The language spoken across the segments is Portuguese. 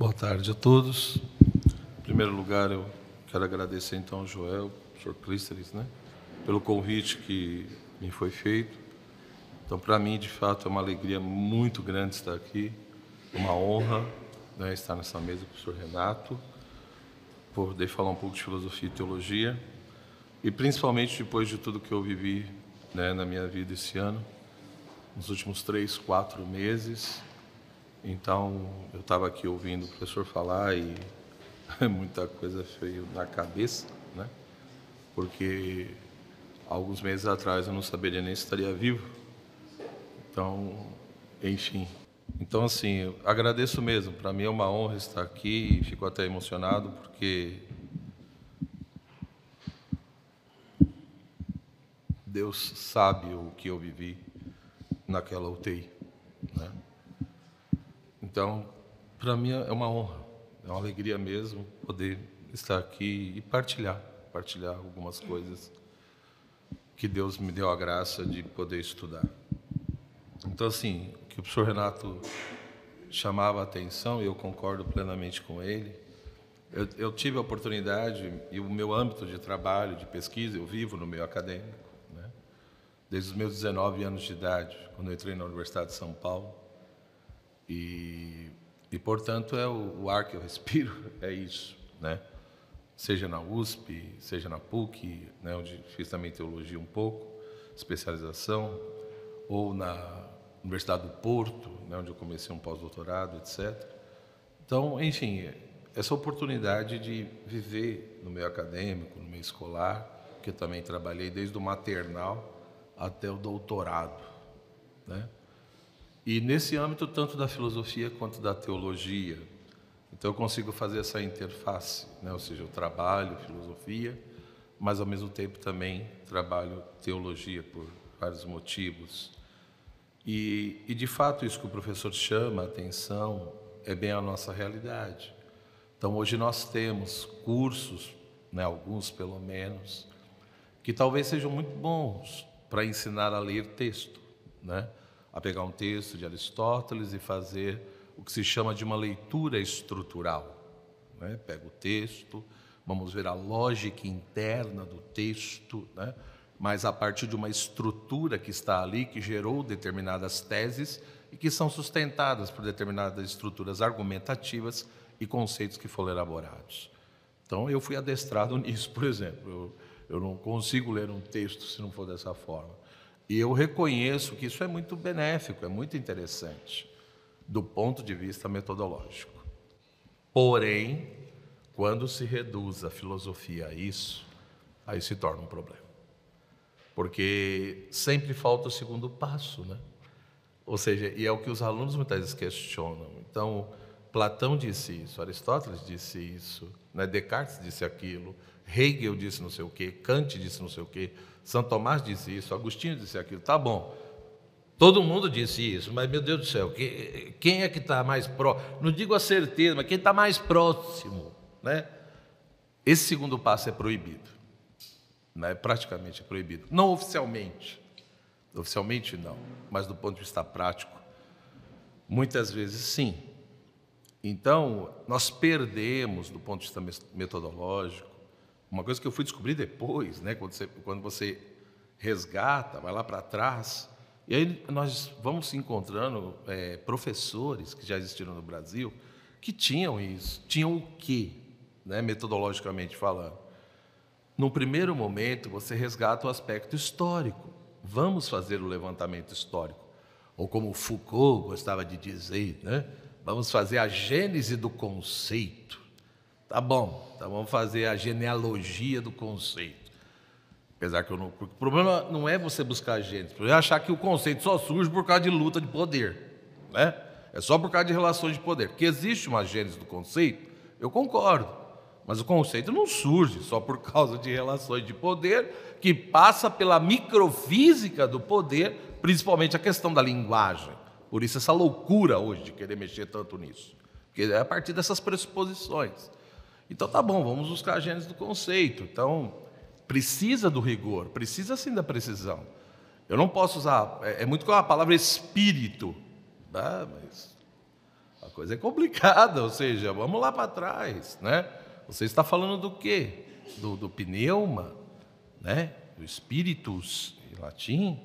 Boa tarde a todos. Em primeiro lugar, eu quero agradecer então ao Joel, ao professor Clísteres, né, pelo convite que me foi feito. Então, para mim, de fato, é uma alegria muito grande estar aqui, uma honra né, estar nessa mesa com o professor Renato, poder falar um pouco de filosofia e teologia, e principalmente depois de tudo que eu vivi né, na minha vida esse ano, nos últimos três, quatro meses. Então, eu estava aqui ouvindo o professor falar e muita coisa veio na cabeça, né? Porque alguns meses atrás eu não saberia nem se estaria vivo. Então, enfim. Então, assim, agradeço mesmo. Para mim é uma honra estar aqui e fico até emocionado porque Deus sabe o que eu vivi naquela UTI. Né? Então, para mim é uma honra, é uma alegria mesmo poder estar aqui e partilhar, partilhar algumas coisas que Deus me deu a graça de poder estudar. Então, assim, o que o professor Renato chamava a atenção, e eu concordo plenamente com ele, eu, eu tive a oportunidade, e o meu âmbito de trabalho, de pesquisa, eu vivo no meio acadêmico, desde os meus 19 anos de idade, quando eu entrei na Universidade de São Paulo. E, e portanto, é o, o ar que eu respiro, é isso, né? Seja na USP, seja na PUC, né, onde fiz também teologia um pouco, especialização, ou na Universidade do Porto, né, onde eu comecei um pós-doutorado, etc. Então, enfim, essa oportunidade de viver no meio acadêmico, no meio escolar, que eu também trabalhei desde o maternal até o doutorado. Né? E nesse âmbito, tanto da filosofia quanto da teologia. Então, eu consigo fazer essa interface, né? ou seja, eu trabalho filosofia, mas ao mesmo tempo também trabalho teologia por vários motivos. E, e de fato, isso que o professor chama a atenção é bem a nossa realidade. Então, hoje nós temos cursos, né, alguns pelo menos, que talvez sejam muito bons, para ensinar a ler texto, né? A pegar um texto de Aristóteles e fazer o que se chama de uma leitura estrutural. Né? Pega o texto, vamos ver a lógica interna do texto, né? mas a partir de uma estrutura que está ali, que gerou determinadas teses e que são sustentadas por determinadas estruturas argumentativas e conceitos que foram elaborados. Então, eu fui adestrado nisso, por exemplo. Eu, eu não consigo ler um texto se não for dessa forma. E eu reconheço que isso é muito benéfico, é muito interessante, do ponto de vista metodológico. Porém, quando se reduz a filosofia a isso, aí se torna um problema. Porque sempre falta o segundo passo, né? Ou seja, e é o que os alunos muitas vezes questionam. Então, Platão disse isso, Aristóteles disse isso, né? Descartes disse aquilo, Hegel disse não sei o quê, Kant disse não sei o quê, São Tomás disse isso, Agostinho disse aquilo. Tá bom. Todo mundo disse isso, mas meu Deus do céu, quem é que está mais próximo? Não digo a certeza, mas quem está mais próximo, né? Esse segundo passo é proibido, né? praticamente é proibido. Não oficialmente, oficialmente não, mas do ponto de vista prático, muitas vezes sim. Então, nós perdemos, do ponto de vista metodológico, uma coisa que eu fui descobrir depois, né, quando, você, quando você resgata, vai lá para trás, e aí nós vamos se encontrando é, professores que já existiram no Brasil que tinham isso. Tinham o quê, né, metodologicamente falando? No primeiro momento, você resgata o aspecto histórico. Vamos fazer o levantamento histórico. Ou como Foucault gostava de dizer, né? vamos fazer a gênese do conceito. Tá bom, então vamos fazer a genealogia do conceito. Apesar que eu não. O problema não é você buscar gênese, o problema é achar que o conceito só surge por causa de luta de poder. Né? É só por causa de relações de poder. Que existe uma gênese do conceito, eu concordo. Mas o conceito não surge só por causa de relações de poder, que passa pela microfísica do poder, principalmente a questão da linguagem. Por isso, essa loucura hoje de querer mexer tanto nisso. Porque é a partir dessas pressuposições. Então tá bom, vamos buscar a gênese do conceito. Então, precisa do rigor, precisa sim da precisão. Eu não posso usar, é, é muito com a palavra espírito, né? mas A coisa é complicada, ou seja, vamos lá para trás, né? Você está falando do quê? Do, do pneuma, né? Do espíritus em latim,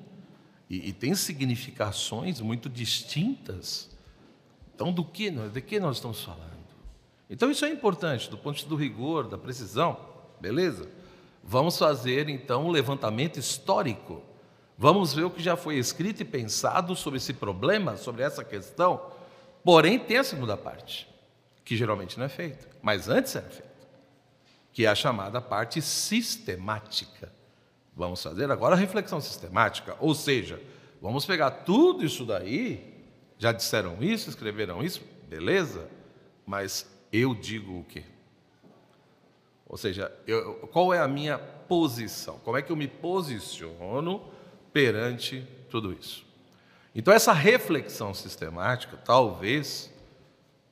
e, e, tem significações muito distintas. Então, do que, de que nós estamos falando? Então, isso é importante do ponto de vista do rigor, da precisão, beleza? Vamos fazer então um levantamento histórico. Vamos ver o que já foi escrito e pensado sobre esse problema, sobre essa questão. Porém, tem a segunda parte, que geralmente não é feita, mas antes era feita, que é a chamada parte sistemática. Vamos fazer agora a reflexão sistemática, ou seja, vamos pegar tudo isso daí, já disseram isso, escreveram isso, beleza, mas eu digo o quê? Ou seja, eu, qual é a minha posição? Como é que eu me posiciono perante tudo isso? Então, essa reflexão sistemática, talvez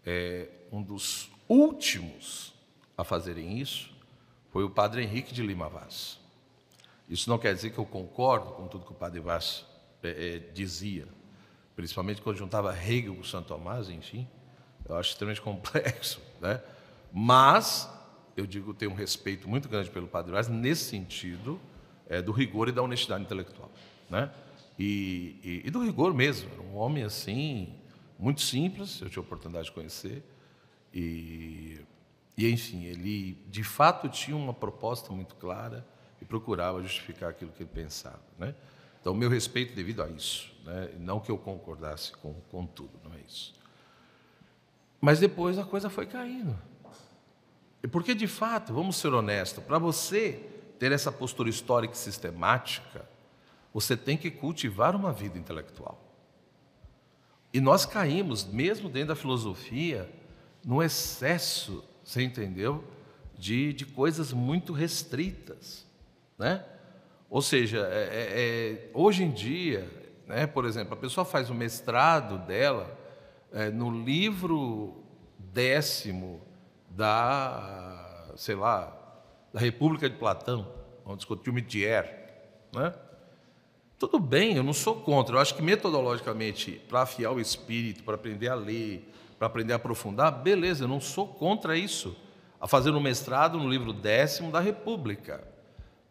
é, um dos últimos a fazerem isso foi o padre Henrique de Lima Vaz. Isso não quer dizer que eu concordo com tudo que o padre Vaz é, é, dizia, principalmente quando juntava Hegel com Santo Tomás, enfim, eu acho extremamente complexo, né? Mas eu digo, tenho um respeito muito grande pelo Padre Vaz nesse sentido é, do rigor e da honestidade intelectual, né? E, e, e, do rigor mesmo, era um homem assim muito simples, eu tive a oportunidade de conhecer e, e enfim, ele de fato tinha uma proposta muito clara e procurava justificar aquilo que ele pensava, né? Então, meu respeito devido a isso, né? não que eu concordasse com, com tudo, não é isso. Mas depois a coisa foi caindo. Porque, de fato, vamos ser honestos, para você ter essa postura histórica e sistemática, você tem que cultivar uma vida intelectual. E nós caímos, mesmo dentro da filosofia, no excesso, você entendeu? De, de coisas muito restritas. Né? Ou seja, é, é, é hoje em dia, né, por exemplo, a pessoa faz o mestrado dela é, no livro décimo da, sei lá, da República de Platão, onde discutiu Mitier, né? Tudo bem, eu não sou contra. Eu acho que metodologicamente, para afiar o espírito, para aprender a ler, para aprender a aprofundar, beleza, eu não sou contra isso. A fazer um mestrado no livro décimo da República.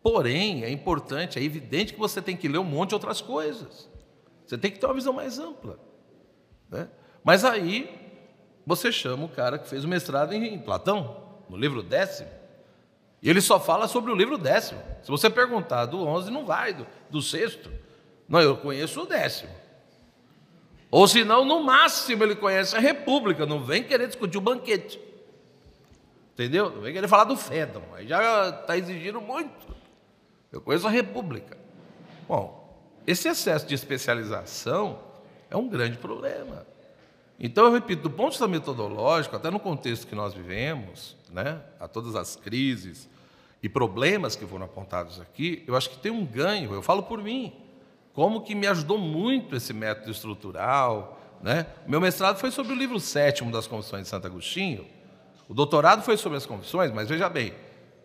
Porém, é importante, é evidente que você tem que ler um monte de outras coisas. Você tem que ter uma visão mais ampla. Né? Mas aí você chama o cara que fez o mestrado em Platão, no livro décimo, e ele só fala sobre o livro décimo. Se você perguntar do 11, não vai, do, do sexto. Não, eu conheço o décimo. Ou senão, no máximo, ele conhece a República, não vem querer discutir o banquete. Entendeu? Não vem querer falar do Fédon, aí já está exigindo muito. Eu conheço a República. Bom, esse excesso de especialização é um grande problema. Então, eu repito, do ponto de vista metodológico, até no contexto que nós vivemos, né, a todas as crises e problemas que foram apontados aqui, eu acho que tem um ganho, eu falo por mim, como que me ajudou muito esse método estrutural. Né? Meu mestrado foi sobre o livro sétimo das Confissões de Santo Agostinho, o doutorado foi sobre as confissões, mas veja bem,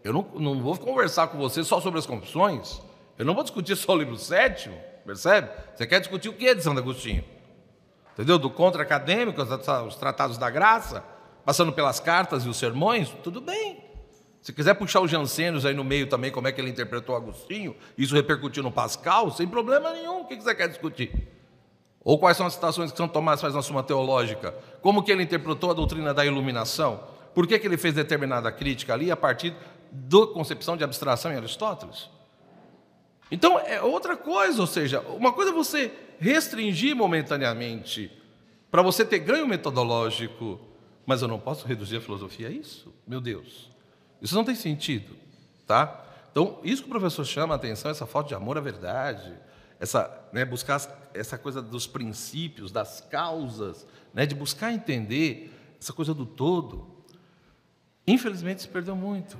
eu não, não vou conversar com você só sobre as confissões, eu não vou discutir só o livro sétimo, percebe? Você quer discutir o que é de Santo Agostinho? Entendeu? Do contra-acadêmico, os tratados da graça, passando pelas cartas e os sermões, tudo bem. Se quiser puxar os Jansênios aí no meio também, como é que ele interpretou Agostinho, isso repercutiu no Pascal, sem problema nenhum. O que você quer discutir? Ou quais são as citações que São Tomás faz na Suma Teológica? Como que ele interpretou a doutrina da iluminação? Por que, que ele fez determinada crítica ali a partir da concepção de abstração em Aristóteles? Então, é outra coisa, ou seja, uma coisa é você restringir momentaneamente para você ter ganho metodológico, mas eu não posso reduzir a filosofia a isso? Meu Deus, isso não tem sentido, tá? Então, isso que o professor chama a atenção, essa falta de amor à verdade, essa, né, buscar essa coisa dos princípios, das causas, né, de buscar entender essa coisa do todo, infelizmente se perdeu muito.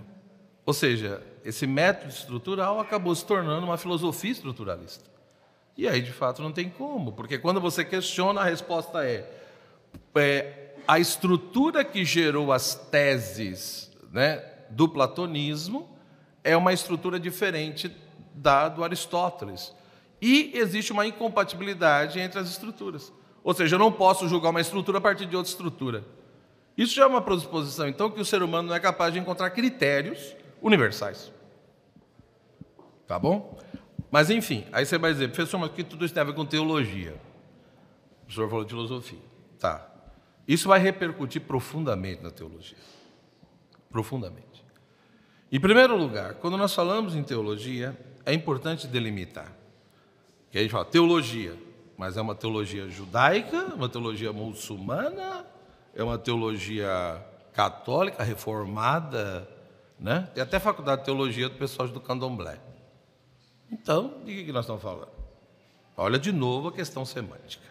Ou seja, esse método estrutural acabou se tornando uma filosofia estruturalista. E aí, de fato, não tem como, porque quando você questiona, a resposta é, é a estrutura que gerou as teses né, do platonismo é uma estrutura diferente da do Aristóteles. E existe uma incompatibilidade entre as estruturas. Ou seja, eu não posso julgar uma estrutura a partir de outra estrutura. Isso já é uma predisposição, então, que o ser humano não é capaz de encontrar critérios universais. Tá bom? Mas, enfim, aí você vai dizer, professor, mas o que tudo isso tem a ver com teologia? O professor falou de filosofia. Tá. Isso vai repercutir profundamente na teologia. Profundamente. Em primeiro lugar, quando nós falamos em teologia, é importante delimitar. Que a gente fala teologia, mas é uma teologia judaica, uma teologia muçulmana, é uma teologia católica, reformada, né? Tem até faculdade de teologia do pessoal do candomblé. Então, de que nós estamos falando? Olha de novo a questão semântica.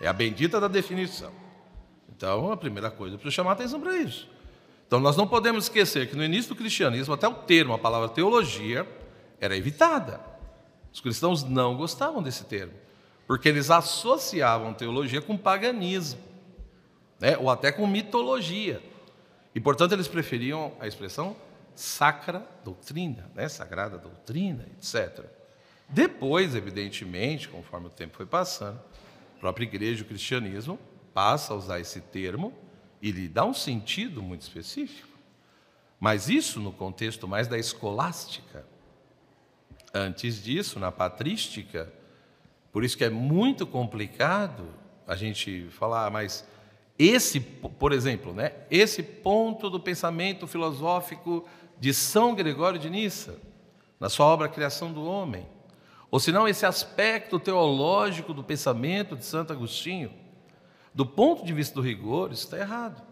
É a bendita da definição. Então, a primeira coisa, eu preciso chamar a atenção para isso. Então, nós não podemos esquecer que no início do cristianismo, até o termo, a palavra teologia, era evitada. Os cristãos não gostavam desse termo, porque eles associavam teologia com paganismo, né? ou até com mitologia. E, portanto, eles preferiam a expressão sacra doutrina, né? sagrada doutrina, etc. Depois, evidentemente, conforme o tempo foi passando, a própria igreja, o cristianismo, passa a usar esse termo e lhe dá um sentido muito específico. Mas isso no contexto mais da escolástica. Antes disso, na patrística, por isso que é muito complicado a gente falar, mas esse, por exemplo, né, esse ponto do pensamento filosófico de São Gregório de Nissa, na sua obra Criação do Homem, ou senão esse aspecto teológico do pensamento de Santo Agostinho, do ponto de vista do rigor, isso está errado,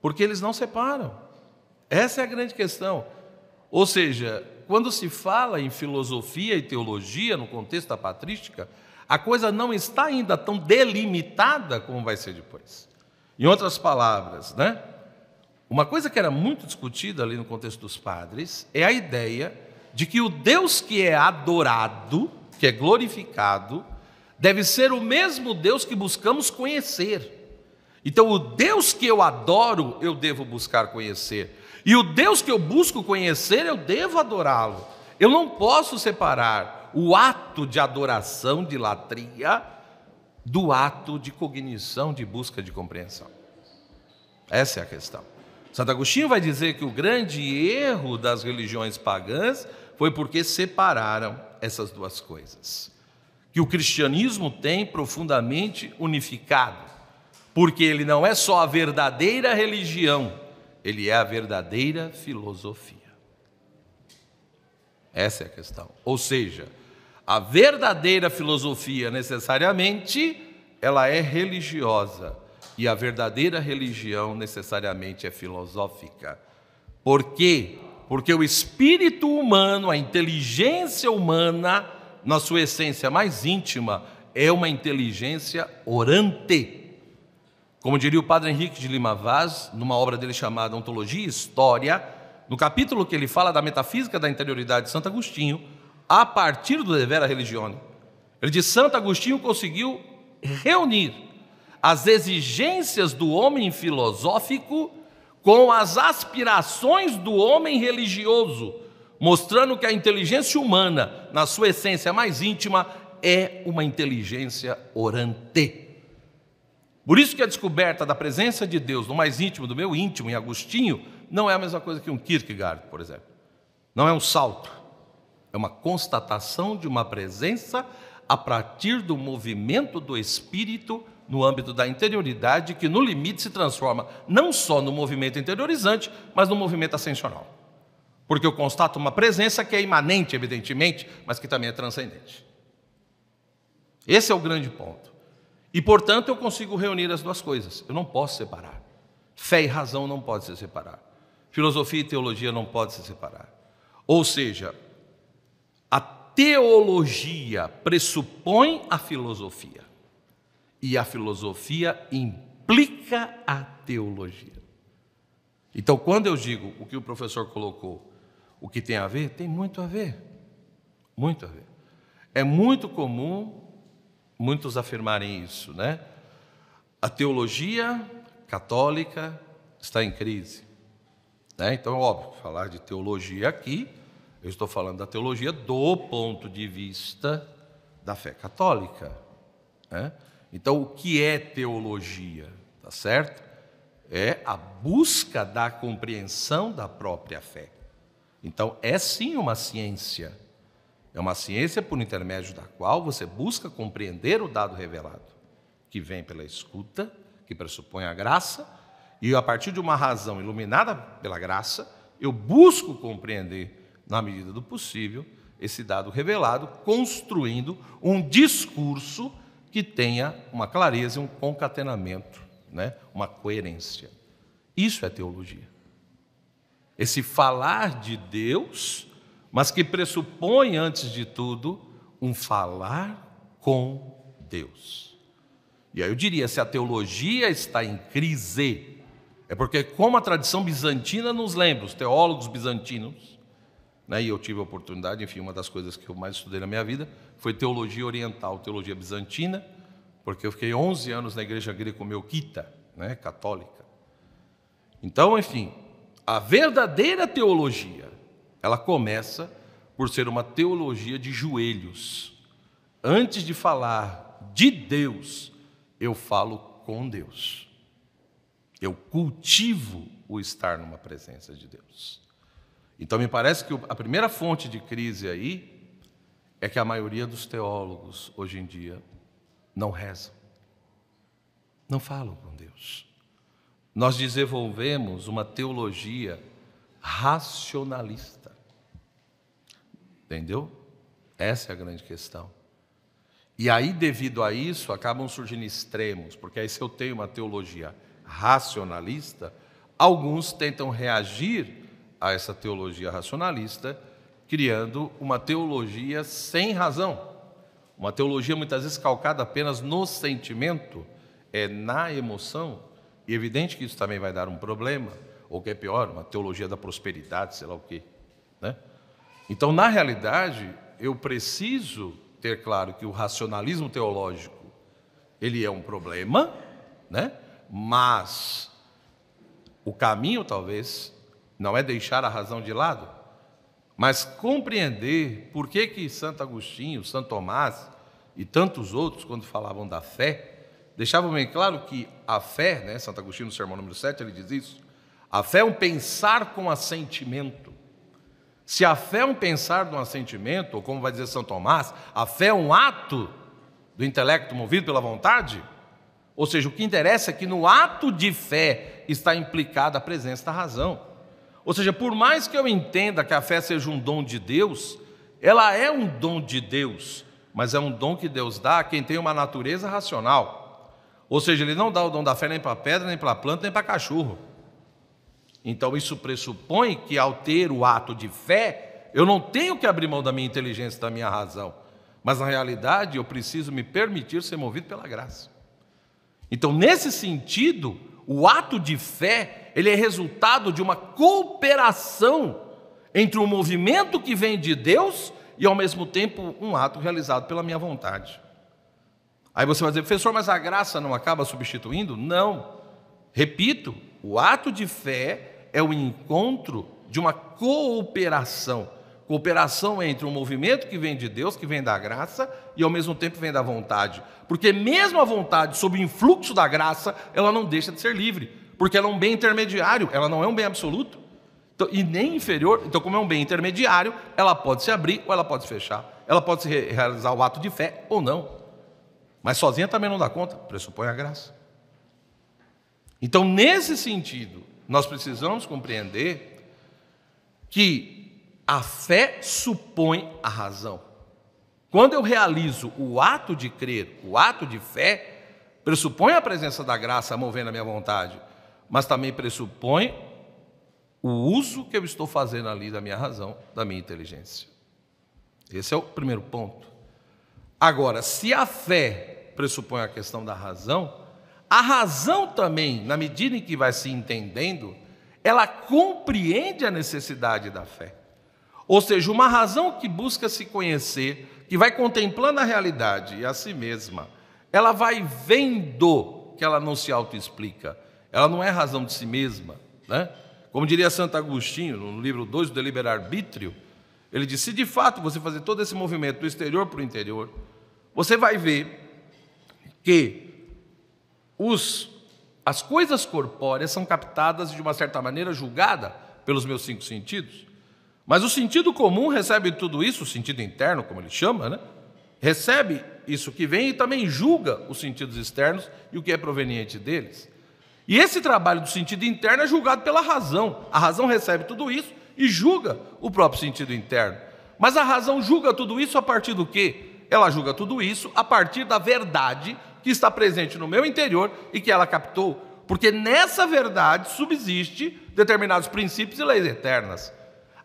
porque eles não separam. Essa é a grande questão. Ou seja, quando se fala em filosofia e teologia no contexto da patrística, a coisa não está ainda tão delimitada como vai ser depois. Em outras palavras, né? Uma coisa que era muito discutida ali no contexto dos padres é a ideia de que o Deus que é adorado, que é glorificado, deve ser o mesmo Deus que buscamos conhecer. Então, o Deus que eu adoro, eu devo buscar conhecer. E o Deus que eu busco conhecer, eu devo adorá-lo. Eu não posso separar o ato de adoração, de latria, do ato de cognição, de busca de compreensão. Essa é a questão. Santo Agostinho vai dizer que o grande erro das religiões pagãs foi porque separaram essas duas coisas. Que o cristianismo tem profundamente unificado, porque ele não é só a verdadeira religião, ele é a verdadeira filosofia. Essa é a questão. Ou seja, a verdadeira filosofia necessariamente ela é religiosa e a verdadeira religião necessariamente é filosófica. Por quê? Porque o espírito humano, a inteligência humana, na sua essência mais íntima, é uma inteligência orante. Como diria o padre Henrique de Lima Vaz, numa obra dele chamada Ontologia e História, no capítulo que ele fala da metafísica da interioridade de Santo Agostinho, a partir do Devera Religione, ele diz: Santo Agostinho conseguiu reunir as exigências do homem filosófico com as aspirações do homem religioso, mostrando que a inteligência humana, na sua essência mais íntima, é uma inteligência orante. Por isso que a descoberta da presença de Deus no mais íntimo do meu íntimo, em Agostinho, não é a mesma coisa que um Kierkegaard, por exemplo. Não é um salto, é uma constatação de uma presença a partir do movimento do espírito no âmbito da interioridade, que no limite se transforma não só no movimento interiorizante, mas no movimento ascensional. Porque eu constato uma presença que é imanente, evidentemente, mas que também é transcendente. Esse é o grande ponto. E, portanto, eu consigo reunir as duas coisas. Eu não posso separar. Fé e razão não podem se separar. Filosofia e teologia não podem se separar. Ou seja, a teologia pressupõe a filosofia e a filosofia implica a teologia. Então, quando eu digo o que o professor colocou, o que tem a ver, tem muito a ver. Muito a ver. É muito comum muitos afirmarem isso, né? A teologia católica está em crise. Né? Então, é óbvio, falar de teologia aqui, eu estou falando da teologia do ponto de vista da fé católica. Né? Então, o que é teologia? Tá certo? É a busca da compreensão da própria fé. Então, é sim uma ciência. É uma ciência por intermédio da qual você busca compreender o dado revelado, que vem pela escuta, que pressupõe a graça, e a partir de uma razão iluminada pela graça, eu busco compreender, na medida do possível, esse dado revelado, construindo um discurso que tenha uma clareza e um concatenamento, né? uma coerência. Isso é teologia. Esse falar de Deus, mas que pressupõe, antes de tudo, um falar com Deus. E aí eu diria: se a teologia está em crise, é porque, como a tradição bizantina nos lembra, os teólogos bizantinos, né, e eu tive a oportunidade, enfim, uma das coisas que eu mais estudei na minha vida foi teologia oriental, teologia bizantina, porque eu fiquei 11 anos na igreja greco-melquita, né, católica. Então, enfim, a verdadeira teologia, ela começa por ser uma teologia de joelhos. Antes de falar de Deus, eu falo com Deus. Eu cultivo o estar numa presença de Deus. Então, me parece que a primeira fonte de crise aí é que a maioria dos teólogos, hoje em dia, não rezam, não falam com Deus. Nós desenvolvemos uma teologia racionalista. Entendeu? Essa é a grande questão. E aí, devido a isso, acabam surgindo extremos, porque aí, se eu tenho uma teologia racionalista, alguns tentam reagir a essa teologia racionalista, criando uma teologia sem razão. Uma teologia muitas vezes calcada apenas no sentimento, é na emoção, e evidente que isso também vai dar um problema, ou que é pior, uma teologia da prosperidade, sei lá o quê. Né? Então, na realidade, eu preciso ter claro que o racionalismo teológico ele é um problema, né? mas o caminho talvez não é deixar a razão de lado, mas compreender por que, que Santo Agostinho, Santo Tomás e tantos outros, quando falavam da fé, deixavam bem claro que a fé, né, Santo Agostinho no sermão número 7, ele diz isso, a fé é um pensar com assentimento. Se a fé é um pensar com assentimento, ou como vai dizer São Tomás, a fé é um ato do intelecto movido pela vontade, ou seja, o que interessa é que no ato de fé está implicada a presença da razão. Ou seja, por mais que eu entenda que a fé seja um dom de Deus, ela é um dom de Deus, mas é um dom que Deus dá a quem tem uma natureza racional. Ou seja, Ele não dá o dom da fé nem para pedra, nem para planta, nem para cachorro. Então isso pressupõe que ao ter o ato de fé, eu não tenho que abrir mão da minha inteligência, da minha razão, mas na realidade eu preciso me permitir ser movido pela graça. Então, nesse sentido, o ato de fé, ele é resultado de uma cooperação entre um movimento que vem de Deus e ao mesmo tempo um ato realizado pela minha vontade. Aí você vai dizer, professor, mas a graça não acaba substituindo? Não. Repito, o ato de fé é o encontro de uma cooperação. Cooperação entre um movimento que vem de Deus, que vem da graça, e ao mesmo tempo vem da vontade. Porque mesmo a vontade, sob o influxo da graça, ela não deixa de ser livre, porque ela é um bem intermediário, ela não é um bem absoluto. Então, e nem inferior, então, como é um bem intermediário, ela pode se abrir ou ela pode se fechar. Ela pode se realizar o ato de fé ou não. Mas sozinha também não dá conta, pressupõe a graça. Então, nesse sentido, nós precisamos compreender que a fé supõe a razão. Quando eu realizo o ato de crer, o ato de fé, pressupõe a presença da graça movendo a minha vontade, mas também pressupõe o uso que eu estou fazendo ali da minha razão, da minha inteligência. Esse é o primeiro ponto. Agora, se a fé pressupõe a questão da razão, a razão também, na medida em que vai se entendendo, ela compreende a necessidade da fé. Ou seja, uma razão que busca se conhecer que vai contemplando a realidade e a si mesma, ela vai vendo que ela não se autoexplica, ela não é razão de si mesma. Né? Como diria Santo Agostinho, no livro 2 do Deliber Arbítrio, ele diz: se de fato você fazer todo esse movimento do exterior para o interior, você vai ver que os, as coisas corpóreas são captadas de uma certa maneira julgada pelos meus cinco sentidos. Mas o sentido comum recebe tudo isso, o sentido interno, como ele chama, né? recebe isso que vem e também julga os sentidos externos e o que é proveniente deles. E esse trabalho do sentido interno é julgado pela razão. A razão recebe tudo isso e julga o próprio sentido interno. Mas a razão julga tudo isso a partir do quê? Ela julga tudo isso a partir da verdade que está presente no meu interior e que ela captou, porque nessa verdade subsiste determinados princípios e leis eternas.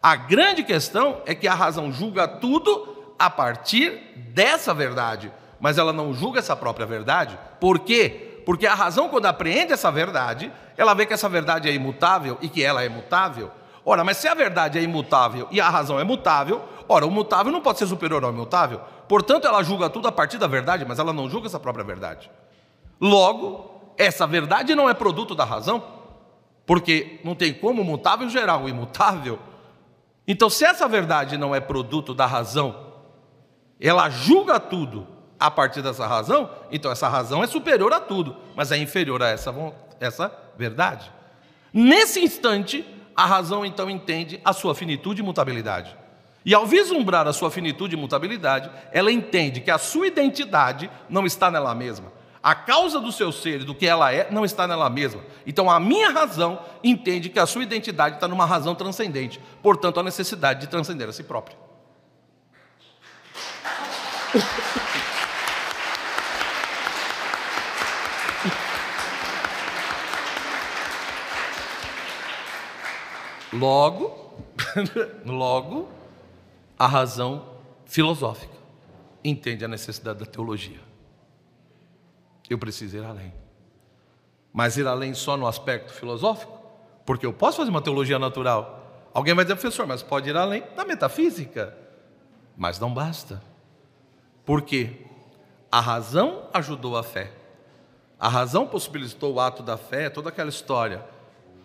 A grande questão é que a razão julga tudo a partir dessa verdade, mas ela não julga essa própria verdade. Por quê? Porque a razão, quando apreende essa verdade, ela vê que essa verdade é imutável e que ela é mutável. Ora, mas se a verdade é imutável e a razão é mutável, ora, o mutável não pode ser superior ao imutável. Portanto, ela julga tudo a partir da verdade, mas ela não julga essa própria verdade. Logo, essa verdade não é produto da razão, porque não tem como o mutável gerar o imutável. Então, se essa verdade não é produto da razão, ela julga tudo a partir dessa razão, então essa razão é superior a tudo, mas é inferior a essa, essa verdade. Nesse instante, a razão então entende a sua finitude e mutabilidade. E ao vislumbrar a sua finitude e mutabilidade, ela entende que a sua identidade não está nela mesma. A causa do seu ser e do que ela é não está nela mesma. Então a minha razão entende que a sua identidade está numa razão transcendente. Portanto, a necessidade de transcender a si própria. Logo, logo, a razão filosófica entende a necessidade da teologia. Eu preciso ir além. Mas ir além só no aspecto filosófico? Porque eu posso fazer uma teologia natural. Alguém vai dizer, professor, mas pode ir além da metafísica. Mas não basta. Por quê? A razão ajudou a fé. A razão possibilitou o ato da fé, toda aquela história.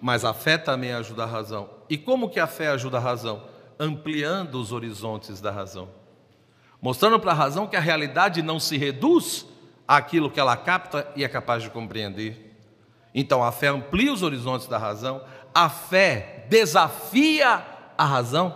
Mas a fé também ajuda a razão. E como que a fé ajuda a razão? Ampliando os horizontes da razão. Mostrando para a razão que a realidade não se reduz àquilo que ela capta e é capaz de compreender. Então a fé amplia os horizontes da razão, a fé desafia a razão.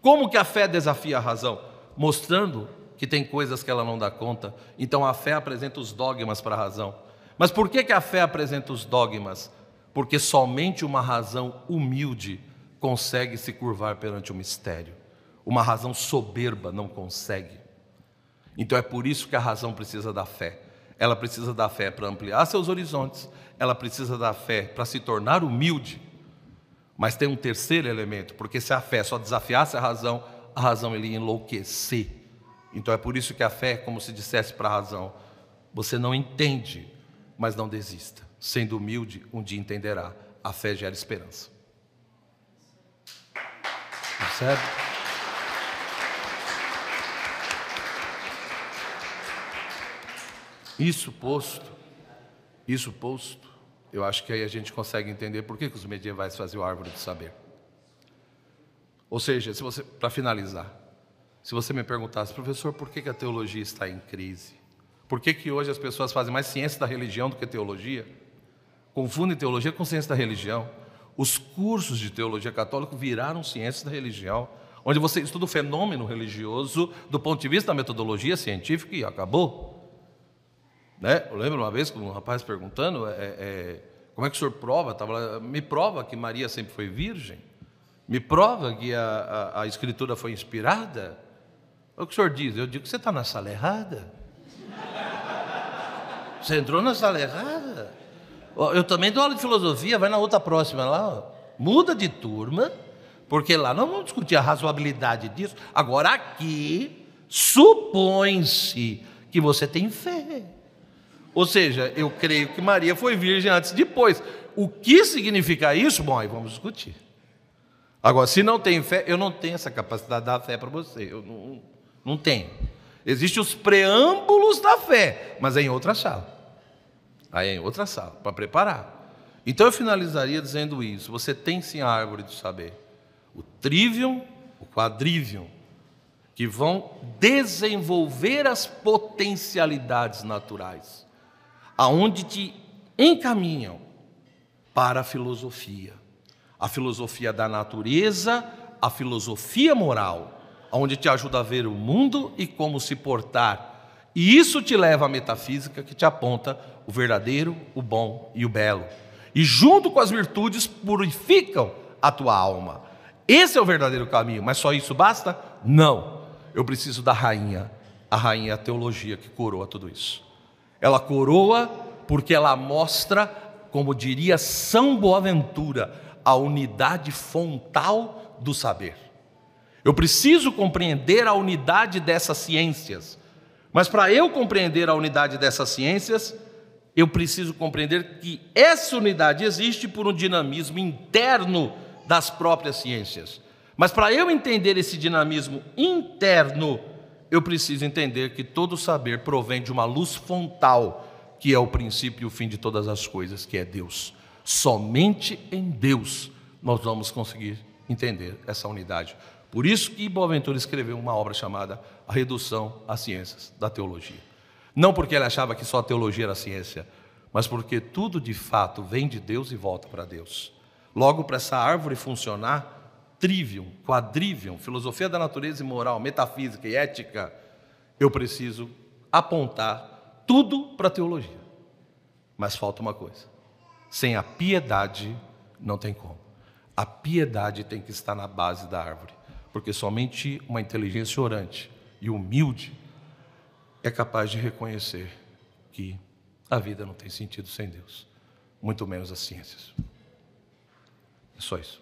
Como que a fé desafia a razão? Mostrando que tem coisas que ela não dá conta. Então a fé apresenta os dogmas para a razão. Mas por que, que a fé apresenta os dogmas? Porque somente uma razão humilde consegue se curvar perante o mistério. Uma razão soberba não consegue. Então é por isso que a razão precisa da fé. Ela precisa da fé para ampliar seus horizontes, ela precisa da fé para se tornar humilde. Mas tem um terceiro elemento, porque se a fé só desafiasse a razão, a razão ele ia enlouquecer. Então é por isso que a fé é como se dissesse para a razão: você não entende, mas não desista. Sendo humilde, um dia entenderá. A fé gera esperança. Percebe? Isso posto, isso posto, eu acho que aí a gente consegue entender por que, que os medievais faziam a árvore do saber. Ou seja, se você, para finalizar, se você me perguntasse, professor, por que, que a teologia está em crise? Por que, que hoje as pessoas fazem mais ciência da religião do que teologia? Confundem teologia com ciência da religião. Os cursos de teologia católica viraram ciência da religião, onde você estuda o fenômeno religioso do ponto de vista da metodologia científica e acabou. Né? Eu lembro uma vez com um rapaz perguntando é, é, como é que o senhor prova? Tava, me prova que Maria sempre foi virgem? Me prova que a, a, a escritura foi inspirada? O que o senhor diz? Eu digo que você está na sala errada. Você entrou na sala errada. Eu também dou aula de filosofia, vai na outra próxima lá, muda de turma, porque lá não vamos discutir a razoabilidade disso. Agora aqui supõe-se que você tem fé. Ou seja, eu creio que Maria foi virgem antes e depois. O que significa isso? Bom, aí vamos discutir. Agora, se não tem fé, eu não tenho essa capacidade de dar fé para você. Eu não, não tenho. Existem os preâmbulos da fé, mas é em outra sala. Aí é em outra sala, para preparar. Então eu finalizaria dizendo isso: você tem sim a árvore do saber, o trivium, o quadrivium, que vão desenvolver as potencialidades naturais, aonde te encaminham para a filosofia. A filosofia da natureza, a filosofia moral, onde te ajuda a ver o mundo e como se portar. E isso te leva à metafísica que te aponta o verdadeiro, o bom e o belo. E junto com as virtudes purificam a tua alma. Esse é o verdadeiro caminho, mas só isso basta? Não. Eu preciso da rainha. A rainha a teologia que coroa tudo isso. Ela coroa porque ela mostra, como diria São Boaventura, a unidade fontal do saber. Eu preciso compreender a unidade dessas ciências. Mas para eu compreender a unidade dessas ciências, eu preciso compreender que essa unidade existe por um dinamismo interno das próprias ciências. Mas para eu entender esse dinamismo interno, eu preciso entender que todo saber provém de uma luz fontal, que é o princípio e o fim de todas as coisas, que é Deus. Somente em Deus nós vamos conseguir entender essa unidade. Por isso que Boaventura escreveu uma obra chamada A Redução às Ciências da Teologia. Não porque ele achava que só a teologia era ciência, mas porque tudo de fato vem de Deus e volta para Deus. Logo, para essa árvore funcionar, trivium, quadrivium, filosofia da natureza e moral, metafísica e ética, eu preciso apontar tudo para a teologia. Mas falta uma coisa: sem a piedade não tem como. A piedade tem que estar na base da árvore, porque somente uma inteligência orante e humilde é capaz de reconhecer que a vida não tem sentido sem Deus, muito menos as ciências. É só isso.